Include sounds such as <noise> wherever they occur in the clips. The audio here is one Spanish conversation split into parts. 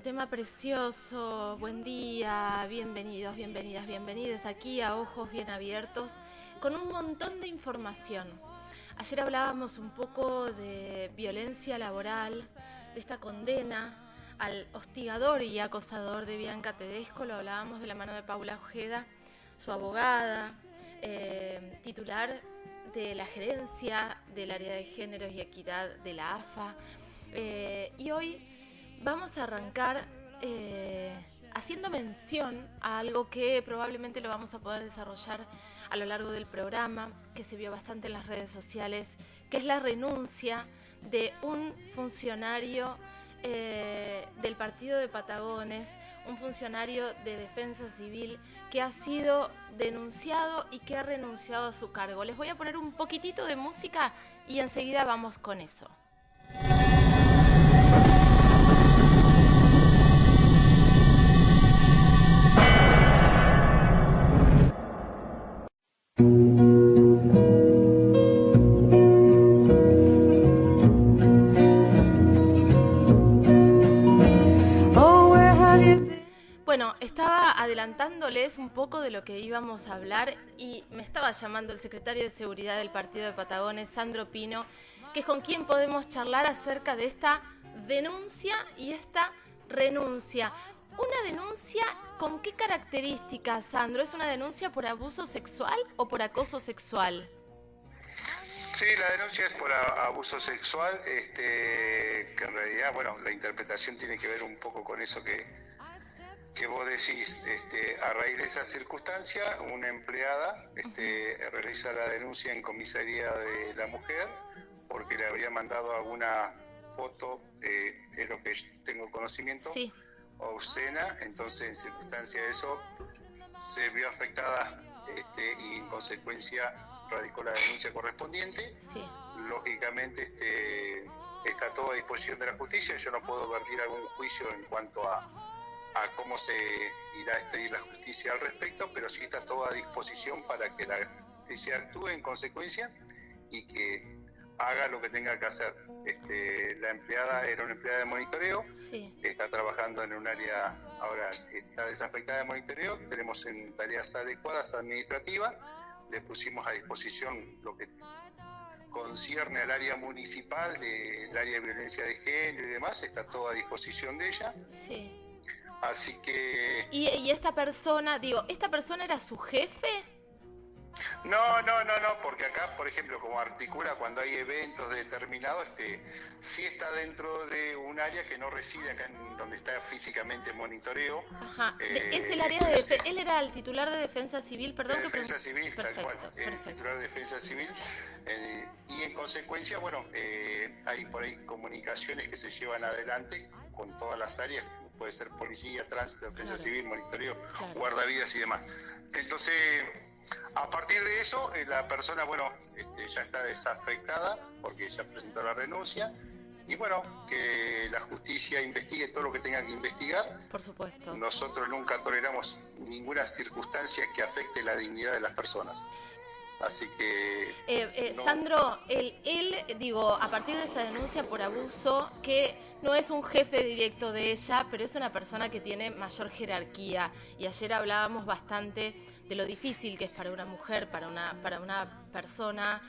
qué tema precioso. Buen día, bienvenidos, bienvenidas, bienvenidas aquí a Ojos Bien Abiertos con un montón de información. Ayer hablábamos un poco de violencia laboral, de esta condena al hostigador y acosador de Bianca Tedesco, lo hablábamos de la mano de Paula Ojeda, su abogada, eh, titular de la gerencia del área de géneros y equidad de la AFA. Eh, y hoy vamos a arrancar eh, haciendo mención a algo que probablemente lo vamos a poder desarrollar a lo largo del programa, que se vio bastante en las redes sociales, que es la renuncia de un funcionario eh, del partido de Patagones, un funcionario de defensa civil que ha sido denunciado y que ha renunciado a su cargo. Les voy a poner un poquitito de música y enseguida vamos con eso. Bueno, estaba adelantándoles un poco de lo que íbamos a hablar y me estaba llamando el secretario de Seguridad del Partido de Patagones, Sandro Pino, que es con quien podemos charlar acerca de esta denuncia y esta renuncia. Una denuncia con qué características, Sandro? ¿Es una denuncia por abuso sexual o por acoso sexual? Sí, la denuncia es por abuso sexual, este, que en realidad, bueno, la interpretación tiene que ver un poco con eso que, que vos decís, este, a raíz de esa circunstancia, una empleada este, realiza la denuncia en comisaría de la mujer porque le habría mandado alguna foto, eh, es lo que tengo conocimiento, Sí. obscena, entonces en circunstancia de eso se vio afectada este, y en consecuencia radicó la denuncia correspondiente. Sí. Lógicamente este, está todo a disposición de la justicia, yo no puedo vertir algún juicio en cuanto a, a cómo se irá a expedir la justicia al respecto, pero sí está todo a disposición para que la justicia actúe en consecuencia y que haga lo que tenga que hacer. Este, la empleada era una empleada de monitoreo, Sí. está trabajando en un área, ahora está desafectada de monitoreo, tenemos en tareas adecuadas administrativas, le pusimos a disposición lo que concierne al área municipal, del área de violencia de género y demás, está todo a disposición de ella, Sí. Así que Y, y esta persona, digo, ¿esta persona era su jefe? no, no, no, no, porque acá, por ejemplo, como articula cuando hay eventos determinados, este, sí está dentro de un área que no reside acá en donde está físicamente monitoreo, Ajá. Eh, es el área de defensa. Él era el titular de defensa civil, perdón. de defensa civil, tal Perfecto, cual, el perfecto. titular de defensa civil, eh, y en consecuencia, bueno, eh, hay por ahí comunicaciones que se llevan adelante con todas las áreas, puede ser policía, tránsito, defensa Claro. civil, monitoreo, Claro. guardavidas y demás. Entonces, a partir de eso, eh, la persona, bueno, este, ya está desafectada porque ya presentó la renuncia. Y bueno, que la justicia investigue todo lo que tenga que investigar. Por supuesto. Nosotros nunca toleramos ninguna circunstancia que afecte la dignidad de las personas. Así que Eh, eh, No. Sandro, él, él, digo, a partir de esta denuncia por abuso, que no es un jefe directo de ella, pero es una persona que tiene mayor jerarquía. Y ayer hablábamos bastante de lo difícil que es para una mujer, para una, para una persona,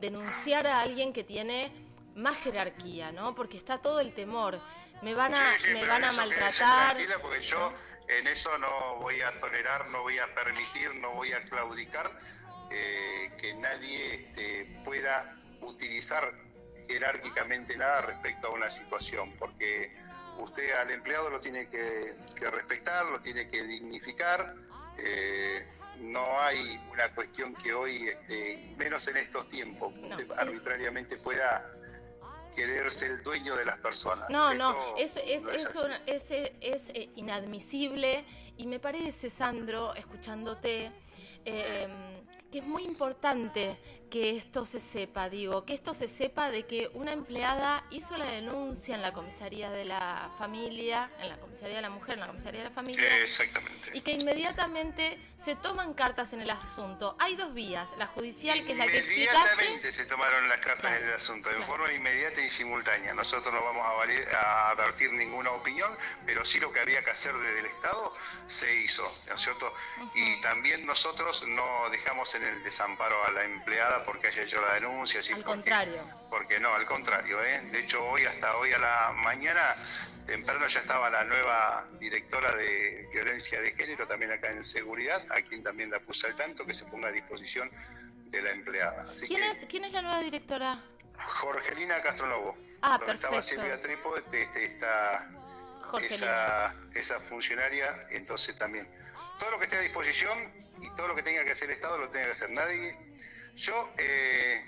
denunciar a alguien que tiene más jerarquía, ¿no? Porque está todo el temor. Me van a, Sí, sí, me van a maltratar. porque yo en eso no voy a tolerar, no voy a permitir, no voy a claudicar eh, que nadie este, pueda utilizar jerárquicamente nada respecto a una situación, porque usted al empleado lo tiene que, que respetar, lo tiene que dignificar. eh, no hay una cuestión que hoy, este, menos en estos tiempos, usted arbitrariamente pueda querer ser el dueño de las personas. No, no, Esto es, es, no es eso es, eh, inadmisible y me parece, Sandro, escuchándote, eh, que es muy importante que esto se sepa, digo, que esto se sepa de que una empleada hizo la denuncia en la comisaría de la familia, en la comisaría de la mujer, en la comisaría de la familia. Exactamente. Y que inmediatamente se toman cartas en el asunto. Hay dos vías, la judicial, que es la que explicaste. Inmediatamente se tomaron las cartas en el asunto, de forma inmediata y simultánea. Nosotros no vamos a, valer, a advertir ninguna opinión, pero sí lo que había que hacer desde el Estado se hizo, ¿no es cierto? Y también nosotros no dejamos en el desamparo a la empleada porque haya hecho la denuncia. al contrario. Porque no, al contrario. ¿eh? De hecho, hoy hasta hoy a la mañana, temprano ya estaba la nueva directora de violencia de género, también acá en seguridad, a quien también la puse al tanto, que se ponga a disposición de la empleada. ¿Quién, es, ¿Quién es la nueva directora? Jorgelina Castronovo. Ah, perfecto. Estaba Silvia Trepo, este, está esa, esa funcionaria, entonces también todo lo que esté a disposición y todo lo que tenga que hacer el Estado lo tenga que hacer nadie. Yo eh,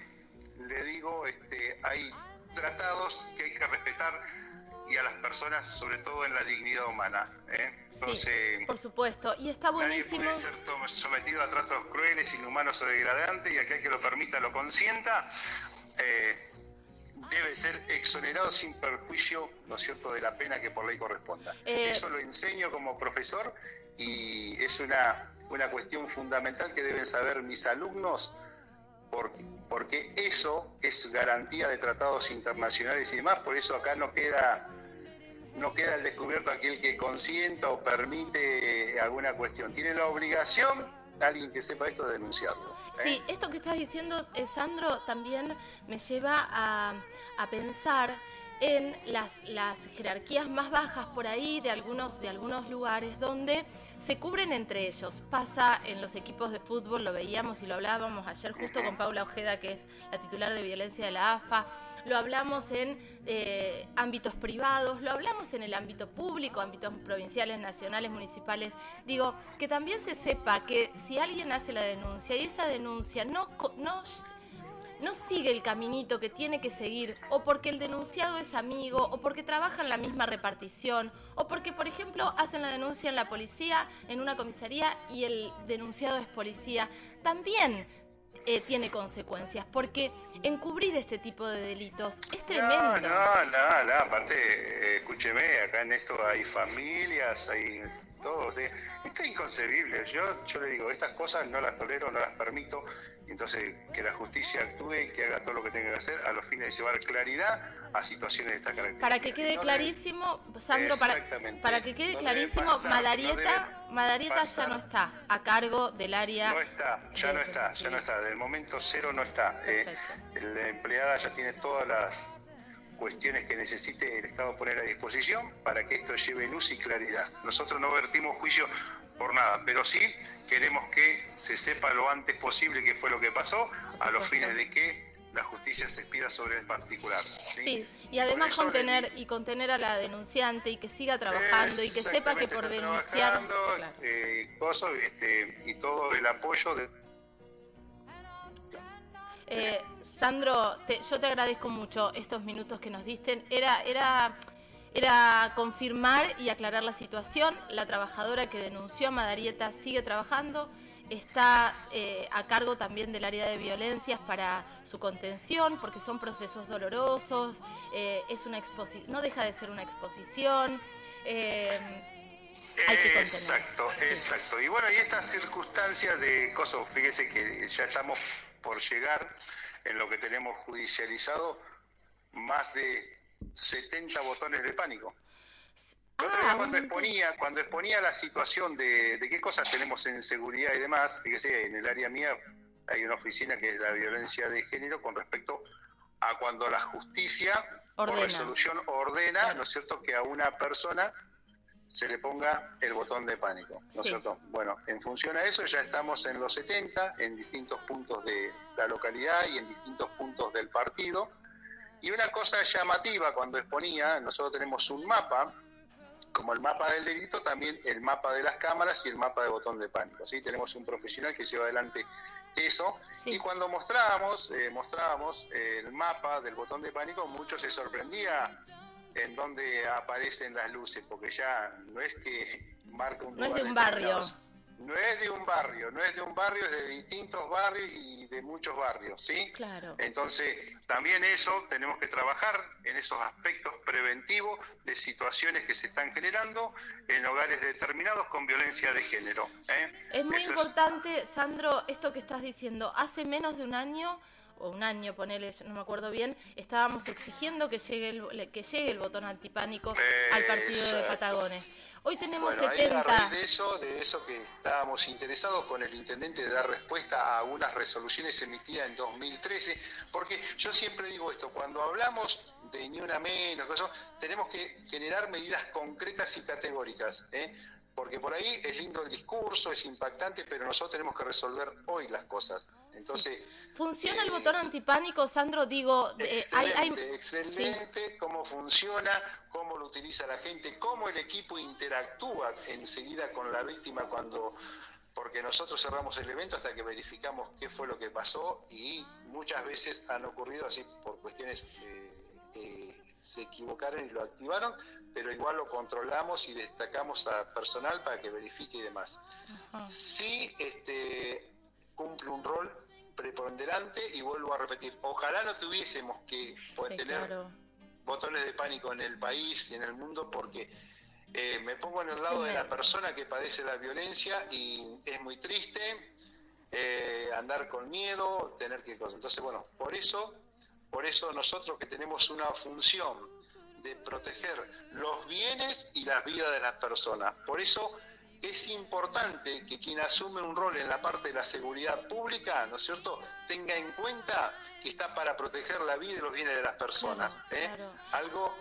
le digo, este, hay tratados que hay que respetar y a las personas, sobre todo en la dignidad humana. ¿eh? Entonces, por supuesto, y está buenísimo. Nadie puede ser sometido a tratos crueles, inhumanos o degradantes, y aquel que lo permita lo consienta. Eh, debe ser exonerado sin perjuicio, ¿no es cierto?, de la pena que por ley corresponda. Eh, Eso lo enseño como profesor y es una, una cuestión fundamental que deben saber mis alumnos porque, porque eso es garantía de tratados internacionales y demás, por eso acá no queda no queda el descubierto aquel que consienta o permite alguna cuestión. Tiene la obligación alguien que sepa esto de denunciarlo. ¿eh? Sí, esto que estás diciendo, eh, Sandro, también me lleva a, a pensar en las, las, jerarquías más bajas por ahí de algunos, de algunos lugares donde se cubren entre ellos. Pasa en los equipos de fútbol, lo veíamos y lo hablábamos ayer justo con Paula Ojeda, que es la titular de violencia de la AFA lo hablamos en eh, ámbitos privados, lo hablamos en el ámbito público, ámbitos provinciales, nacionales, municipales. Digo, que también se sepa que si alguien hace la denuncia y esa denuncia no, no, no sigue el caminito que tiene que seguir, o porque el denunciado es amigo, o porque trabaja en la misma repartición, o porque, por ejemplo, hacen la denuncia en la policía, en una comisaría, y el denunciado es policía, también eh, tiene consecuencias, porque encubrir este tipo de delitos es tremendo. No, no, no, no aparte, eh, escúcheme, acá en esto hay familias, hay todos. Esto es inconcebible. Yo, yo le digo, estas cosas no las tolero, no las permito. Entonces, que la justicia actúe y que haga todo lo que tenga que hacer a los fines de llevar claridad a situaciones de esta característica. Para que quede clarísimo, Sandro, para, para que quede clarísimo, Madarieta, Madarieta ya no está a cargo del área. No está, ya no está, ya no está. Del momento cero no está. Eh, la empleada ya tiene todas las cuestiones que necesite el Estado poner a disposición para que esto lleve luz y claridad. Nosotros no vertimos juicio por nada, pero sí queremos que se sepa lo antes posible qué fue lo que pasó, a los fines de que la justicia se expida sobre el particular. Sí, y además contener y contener a la denunciante y que siga trabajando y que sepa que por denunciar... Eh, este, y todo el apoyo de... Eh, Sandro, yo te agradezco mucho estos minutos que nos diste. Era, era, era confirmar y aclarar la situación. La trabajadora que denunció a Madarieta sigue trabajando. Está eh, a cargo también del área de violencias para su contención, porque son procesos dolorosos. Eh, es una no deja de ser una exposición. Eh, exacto, exacto. Y bueno, y estas circunstancias de cosas, fíjese que ya estamos por llegar en lo que tenemos judicializado más de 70 botones de pánico. Ah, cuando exponía, cuando exponía la situación de, qué cosas tenemos en seguridad y demás, fíjese, en el área mía hay una oficina que es la violencia de género con respecto a cuando la justicia o resolución ordena, ¿no es cierto?, que a una persona se le ponga el botón de pánico, ¿no es cierto? Bueno, en función a eso ya estamos en los 70, en distintos puntos de la localidad y en distintos puntos del partido. Y una cosa llamativa cuando exponía, nosotros tenemos un mapa, como el mapa del delito, también el mapa de las cámaras y el mapa de botón de pánico. ¿sí? Tenemos un profesional que lleva adelante eso. Y cuando mostrábamos, eh, mostrábamos el mapa del botón de pánico, muchos se sorprendía en donde aparecen las luces, porque ya no es que marca un No es de un barrio. No es de un barrio, no es de un barrio, es de distintos barrios y de muchos barrios, ¿sí? Claro. Entonces, también eso tenemos que trabajar en esos aspectos preventivos de situaciones que se están generando en hogares determinados con violencia de género. ¿eh? Es muy importante, Sandro, esto que estás diciendo. Hace menos de un año o un año, ponele, no me acuerdo bien, estábamos exigiendo que llegue el, que llegue el botón antipánico al partido de Patagones. Hoy tenemos bueno, 70. a raíz de eso, de eso que estábamos interesados con el intendente de dar respuesta a unas resoluciones emitidas en 2013, porque yo siempre digo esto, cuando hablamos de ni una menos, tenemos que generar medidas concretas y categóricas. ¿eh? Porque por ahí es lindo el discurso, es impactante, pero nosotros tenemos que resolver hoy las cosas. Entonces, ¿Funciona el botón eh, antipánico, Sandro? Digo, excelente, excelente. Cómo funciona, cómo lo utiliza la gente, cómo el equipo interactúa enseguida con la víctima cuando porque nosotros cerramos el evento hasta que verificamos qué fue lo que pasó y muchas veces han ocurrido así por cuestiones eh, eh, se equivocaron y lo activaron, pero igual lo controlamos y destacamos a personal para que verifique y demás. Sí este, cumple un rol preponderante y vuelvo a repetir, ojalá no tuviésemos que tener botones de pánico en el país y en el mundo porque eh, me pongo en el lado de la persona que padece la violencia y es muy triste eh, andar con miedo, tener que... Entonces, bueno, por eso por eso nosotros que tenemos una función de proteger los bienes y las vidas de las personas. Por eso es importante que quien asume un rol en la parte de la seguridad pública, ¿no es cierto?, tenga en cuenta que está para proteger la vida y los bienes de las personas. ¿eh? Algo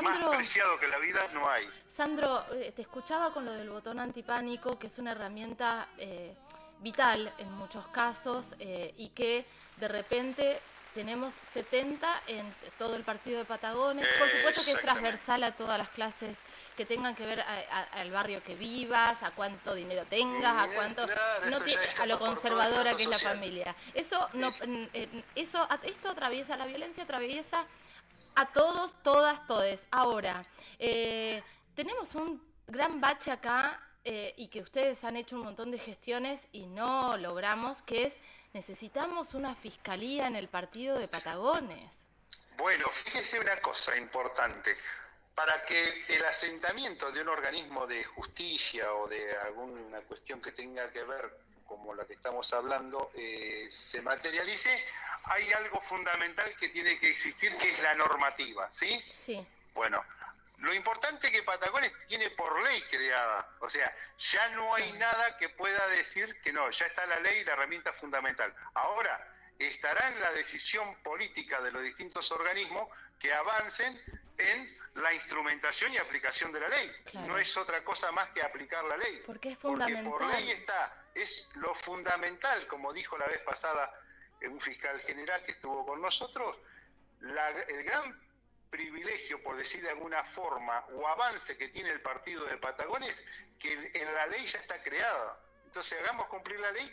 más preciado que la vida no hay. Sandro, eh, te escuchaba con lo del botón antipánico, que es una herramienta eh, vital en muchos casos y que de repente tenemos 70 en todo el partido de Patagones. Por supuesto que es transversal a todas las clases que tengan que ver al barrio que vivas, a cuánto dinero tengas, a cuánto no a lo conservadora que es la familia. Eso no eso esto atraviesa la violencia atraviesa a todos, todas, todes. Ahora, eh, tenemos un gran bache acá eh, y que ustedes han hecho un montón de gestiones y no logramos, que es necesitamos una fiscalía en el partido de Patagones. Bueno, fíjese una cosa importante. Para que el asentamiento de un organismo de justicia o de alguna cuestión que tenga que ver, como la que estamos hablando, eh, se materialice, hay algo fundamental que tiene que existir, que es la normativa, ¿sí? Sí. Bueno, lo importante es que Patagones tiene por ley creada, o sea, ya no hay nada que pueda decir que no, ya está la ley y la herramienta fundamental. Ahora, estará en la decisión política de los distintos organismos que avancen en la instrumentación y aplicación de la ley. No es otra cosa más que aplicar la ley. Porque es fundamental. Porque por ley está, es lo fundamental, como dijo la vez pasada un fiscal general que estuvo con nosotros, el gran privilegio, por decir de alguna forma, o avance que tiene el partido de Patagones, que en la ley ya está creada. Entonces hagamos cumplir la ley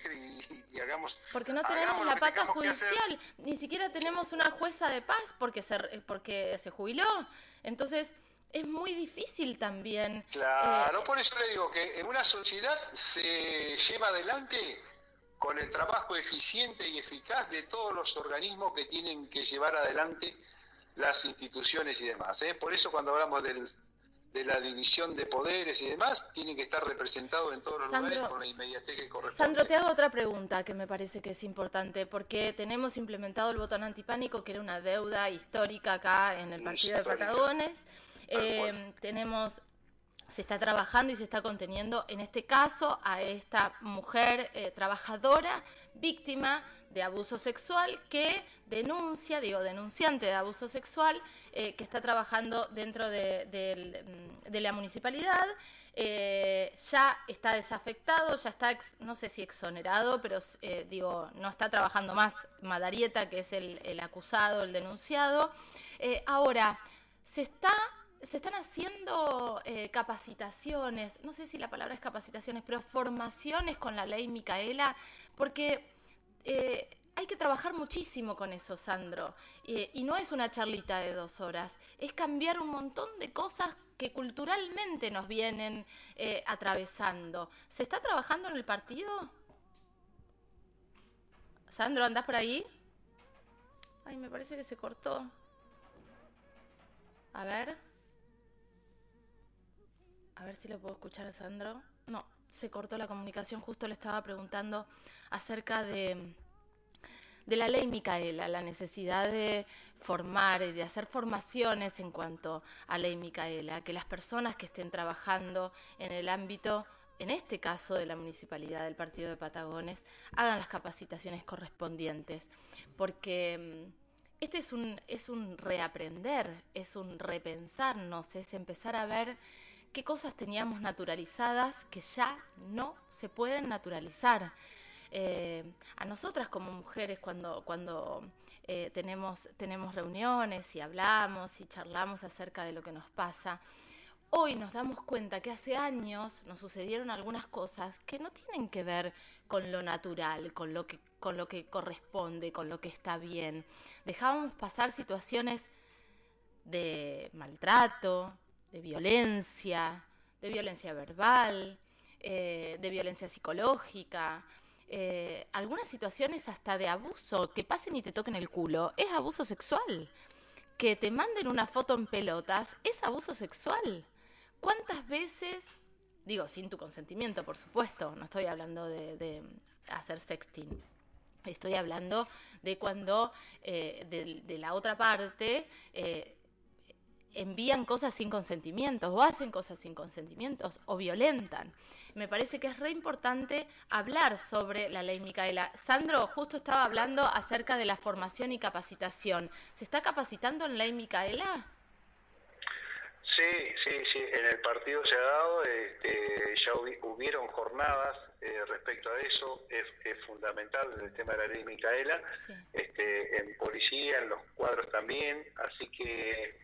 y, hagamos... Porque no tenemos la pata judicial, ni siquiera tenemos una jueza de paz porque se, porque se jubiló. Entonces es muy difícil también. Claro, eh, por eso le digo que en una sociedad se lleva adelante con el trabajo eficiente y eficaz de todos los organismos que tienen que llevar adelante las instituciones y demás. ¿eh? Por eso cuando hablamos del, de la división de poderes y demás, tienen que estar representados en todos los lugares con la inmediatez que corresponde. Sandro, te hago otra pregunta que me parece que es importante, porque tenemos implementado el botón antipánico, que era una deuda histórica acá en el partido de Patagones. Eh, tenemos se está trabajando y se está conteniendo, en este caso, a esta mujer eh, trabajadora víctima de abuso sexual que denuncia, digo, denunciante de abuso sexual, eh, que está trabajando dentro de, mm, la municipalidad. Eh, ya está desafectado, ya está, no sé si exonerado, pero digo, no está trabajando más Madarieta, que es el, el acusado, el denunciado. ahora, se está se están haciendo eh, capacitaciones, no sé si la palabra es capacitaciones, pero formaciones con la ley Micaela, porque eh, hay que trabajar muchísimo con eso, Sandro. Y no es una charlita de dos horas, es cambiar un montón de cosas que culturalmente nos vienen eh, atravesando. ¿Se está trabajando en el partido? Sandro, ¿andás por ahí? Ay, me parece que se cortó. A ver. A ver si lo puedo escuchar a Sandro. No, se cortó la comunicación. Justo le estaba preguntando acerca de, de la ley Micaela, la necesidad de formar y de hacer formaciones en cuanto a ley Micaela, que las personas que estén trabajando en el ámbito en este caso de la municipalidad del partido de Patagones, hagan las capacitaciones correspondientes, porque mm, este es un, es un reaprender, es un repensarnos, es empezar a ver qué cosas teníamos naturalizadas que ya no se pueden naturalizar. Eh, a nosotras como mujeres cuando, cuando eh, tenemos, tenemos reuniones y hablamos y charlamos acerca de lo que nos pasa, hoy nos damos cuenta que hace años nos sucedieron algunas cosas que no tienen que ver con lo natural, con lo que, con lo que corresponde, con lo que está bien. Dejábamos pasar situaciones de maltrato, de violencia, de violencia verbal, eh, de violencia psicológica, eh, algunas situaciones hasta de abuso, que pasen y te toquen el culo, es abuso sexual. Que te manden una foto en pelotas es abuso sexual. ¿Cuántas veces, digo, sin tu consentimiento, por supuesto, no estoy hablando de, hacer sexting, estoy hablando de cuando eh, de, la otra parte eh, envían cosas sin consentimientos o hacen cosas sin consentimientos o violentan. Me parece que es re importante hablar sobre la ley Micaela. Sandro justo estaba hablando acerca de la formación y capacitación. ¿Se está capacitando en ley Micaela? Sí, sí, sí, en el partido se ha dado, este, ya hubieron jornadas eh, respecto a eso, es, fundamental el tema de la ley Micaela, este, en policía, en los cuadros también, así que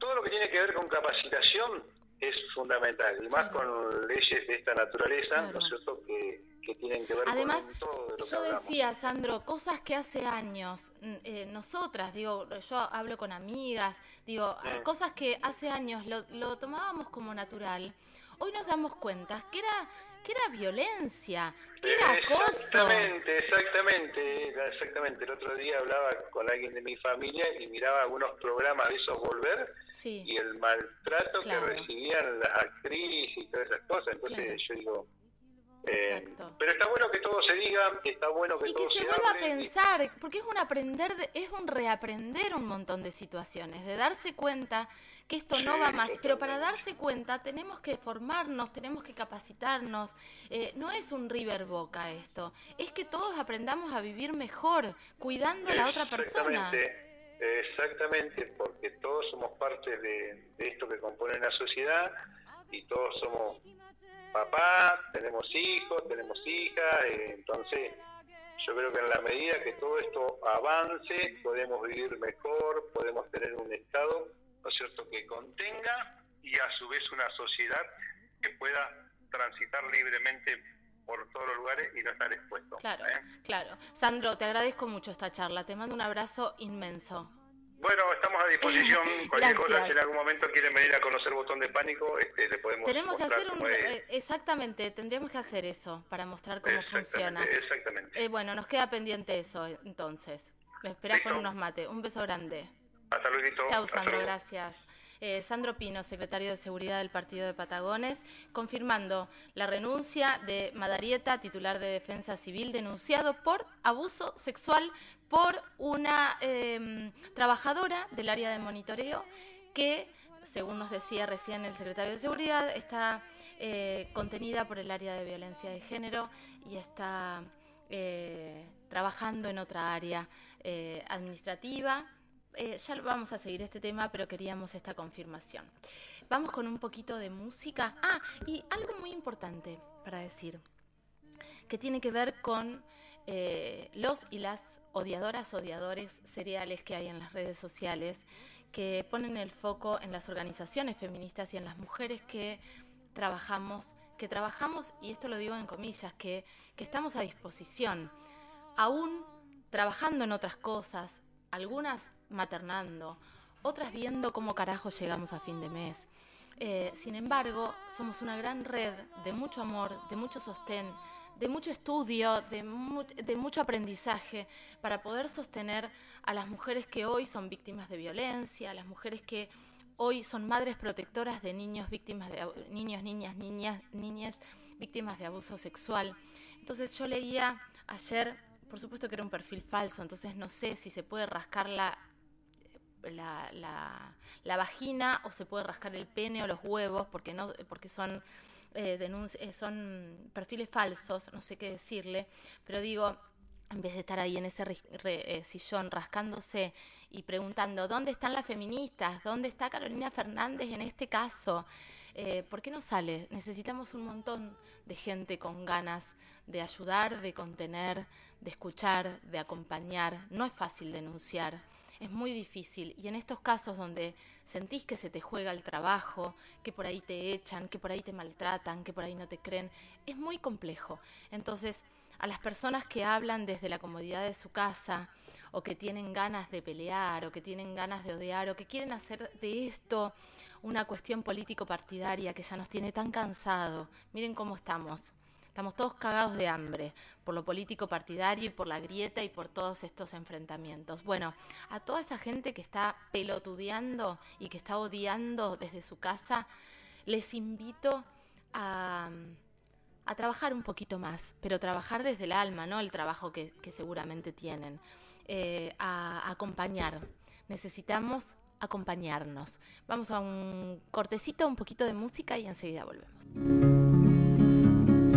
todo lo que tiene que ver con capacitación es fundamental, y más con leyes de esta naturaleza, ¿no es cierto?, que, tienen que ver Además, con todo lo que yo decía, Sandro, cosas que hace años, eh, nosotras, digo, yo hablo con amigas, digo, cosas que hace años lo, lo tomábamos como natural, hoy nos damos cuenta que era que era violencia, que era acoso. Exactamente, exactamente, exactamente. El otro día hablaba con alguien de mi familia y miraba algunos programas de esos volver y el maltrato que recibían las actrices y todas esas cosas. Entonces yo digo, eh, pero está bueno que todo se diga, está bueno que y todo que se, vuelva a pensar, porque es un aprender, es un reaprender un montón de situaciones, de darse cuenta que esto no va más. Pero para darse cuenta tenemos que formarnos, tenemos que capacitarnos. Eh, no es un river boca esto, es que todos aprendamos a vivir mejor, cuidando a la otra persona. Exactamente, porque todos somos parte de, de esto que compone la sociedad y todos somos papá, tenemos hijos, tenemos hijas, eh, entonces yo creo que en la medida que todo esto avance, podemos vivir mejor, podemos tener un Estado, ¿no es cierto?, que contenga y a su vez una sociedad que pueda transitar libremente por todos los lugares y no estar expuesto. Claro, ¿eh? claro. Sandro, te agradezco mucho esta charla, te mando un abrazo inmenso. Bueno, estamos a disposición. <laughs> Cualquier cosa, si en algún momento quieren venir a conocer Botón de Pánico, este, le podemos Tenemos que hacer un... Exactamente, tendríamos que hacer eso para mostrar cómo funciona. Exactamente. Eh, bueno, nos queda pendiente eso, entonces. Me esperás con unos mates. Un beso grande. Hasta luego. Chao, Sandro, gracias. Eh, Sandro Pino, secretario de Seguridad del Partido de Patagones, confirmando la renuncia de Madarieta, titular de Defensa Civil, denunciado por abuso sexual por una em, trabajadora del área de monitoreo que, según nos decía recién el secretario de Seguridad, está eh, contenida por el área de violencia de género y está eh, trabajando en otra área administrativa eh, ya vamos a seguir este tema, pero queríamos esta confirmación. Vamos con un poquito de música. Ah, y algo muy importante para decir, que tiene que ver con eh, los y las odiadoras, odiadores seriales que hay en las redes sociales, que ponen el foco en las organizaciones feministas y en las mujeres que trabajamos, que trabajamos, y esto lo digo en comillas, que, que estamos a disposición, aún trabajando en otras cosas, algunas maternando, otras viendo cómo carajo llegamos a fin de mes. Eh, sin embargo, somos una gran red de mucho amor, de mucho sostén, de mucho estudio, de, de, mucho aprendizaje para poder sostener a las mujeres que hoy son víctimas de violencia, a las mujeres que hoy son madres protectoras de niños víctimas de niños, niñas, niñas, niñas víctimas de abuso sexual. Entonces yo leía ayer, por supuesto que era un perfil falso, entonces no sé si se puede rascar la la, vagina o se puede rascar el pene o los huevos porque no porque son eh, eh, son perfiles falsos no sé qué decirle pero digo en vez de estar ahí en ese eh, sillón rascándose y preguntando dónde están las feministas dónde está Carolina Fernández en este caso ¿por qué no sale? Necesitamos un montón de gente con ganas de ayudar, de contener, de escuchar, de acompañar. No es fácil denunciar es muy difícil. Y en estos casos donde sentís que se te juega el trabajo, que por ahí te echan, que por ahí te maltratan, que por ahí no te creen, es muy complejo. Entonces, a las personas que hablan desde la comodidad de su casa, o que tienen ganas de pelear, o que tienen ganas de odiar, o que quieren hacer de esto una cuestión político-partidaria que ya nos tiene tan cansado. Miren cómo estamos. Estamos todos cagados de hambre por lo político partidario y por la grieta y por todos estos enfrentamientos. Bueno, a toda esa gente que está pelotudeando y que está odiando desde su casa, les invito a, trabajar un poquito más, pero trabajar desde el alma, no el trabajo que, seguramente tienen, eh, a acompañar. Necesitamos acompañarnos. Vamos a un cortecito, un poquito de música y enseguida volvemos.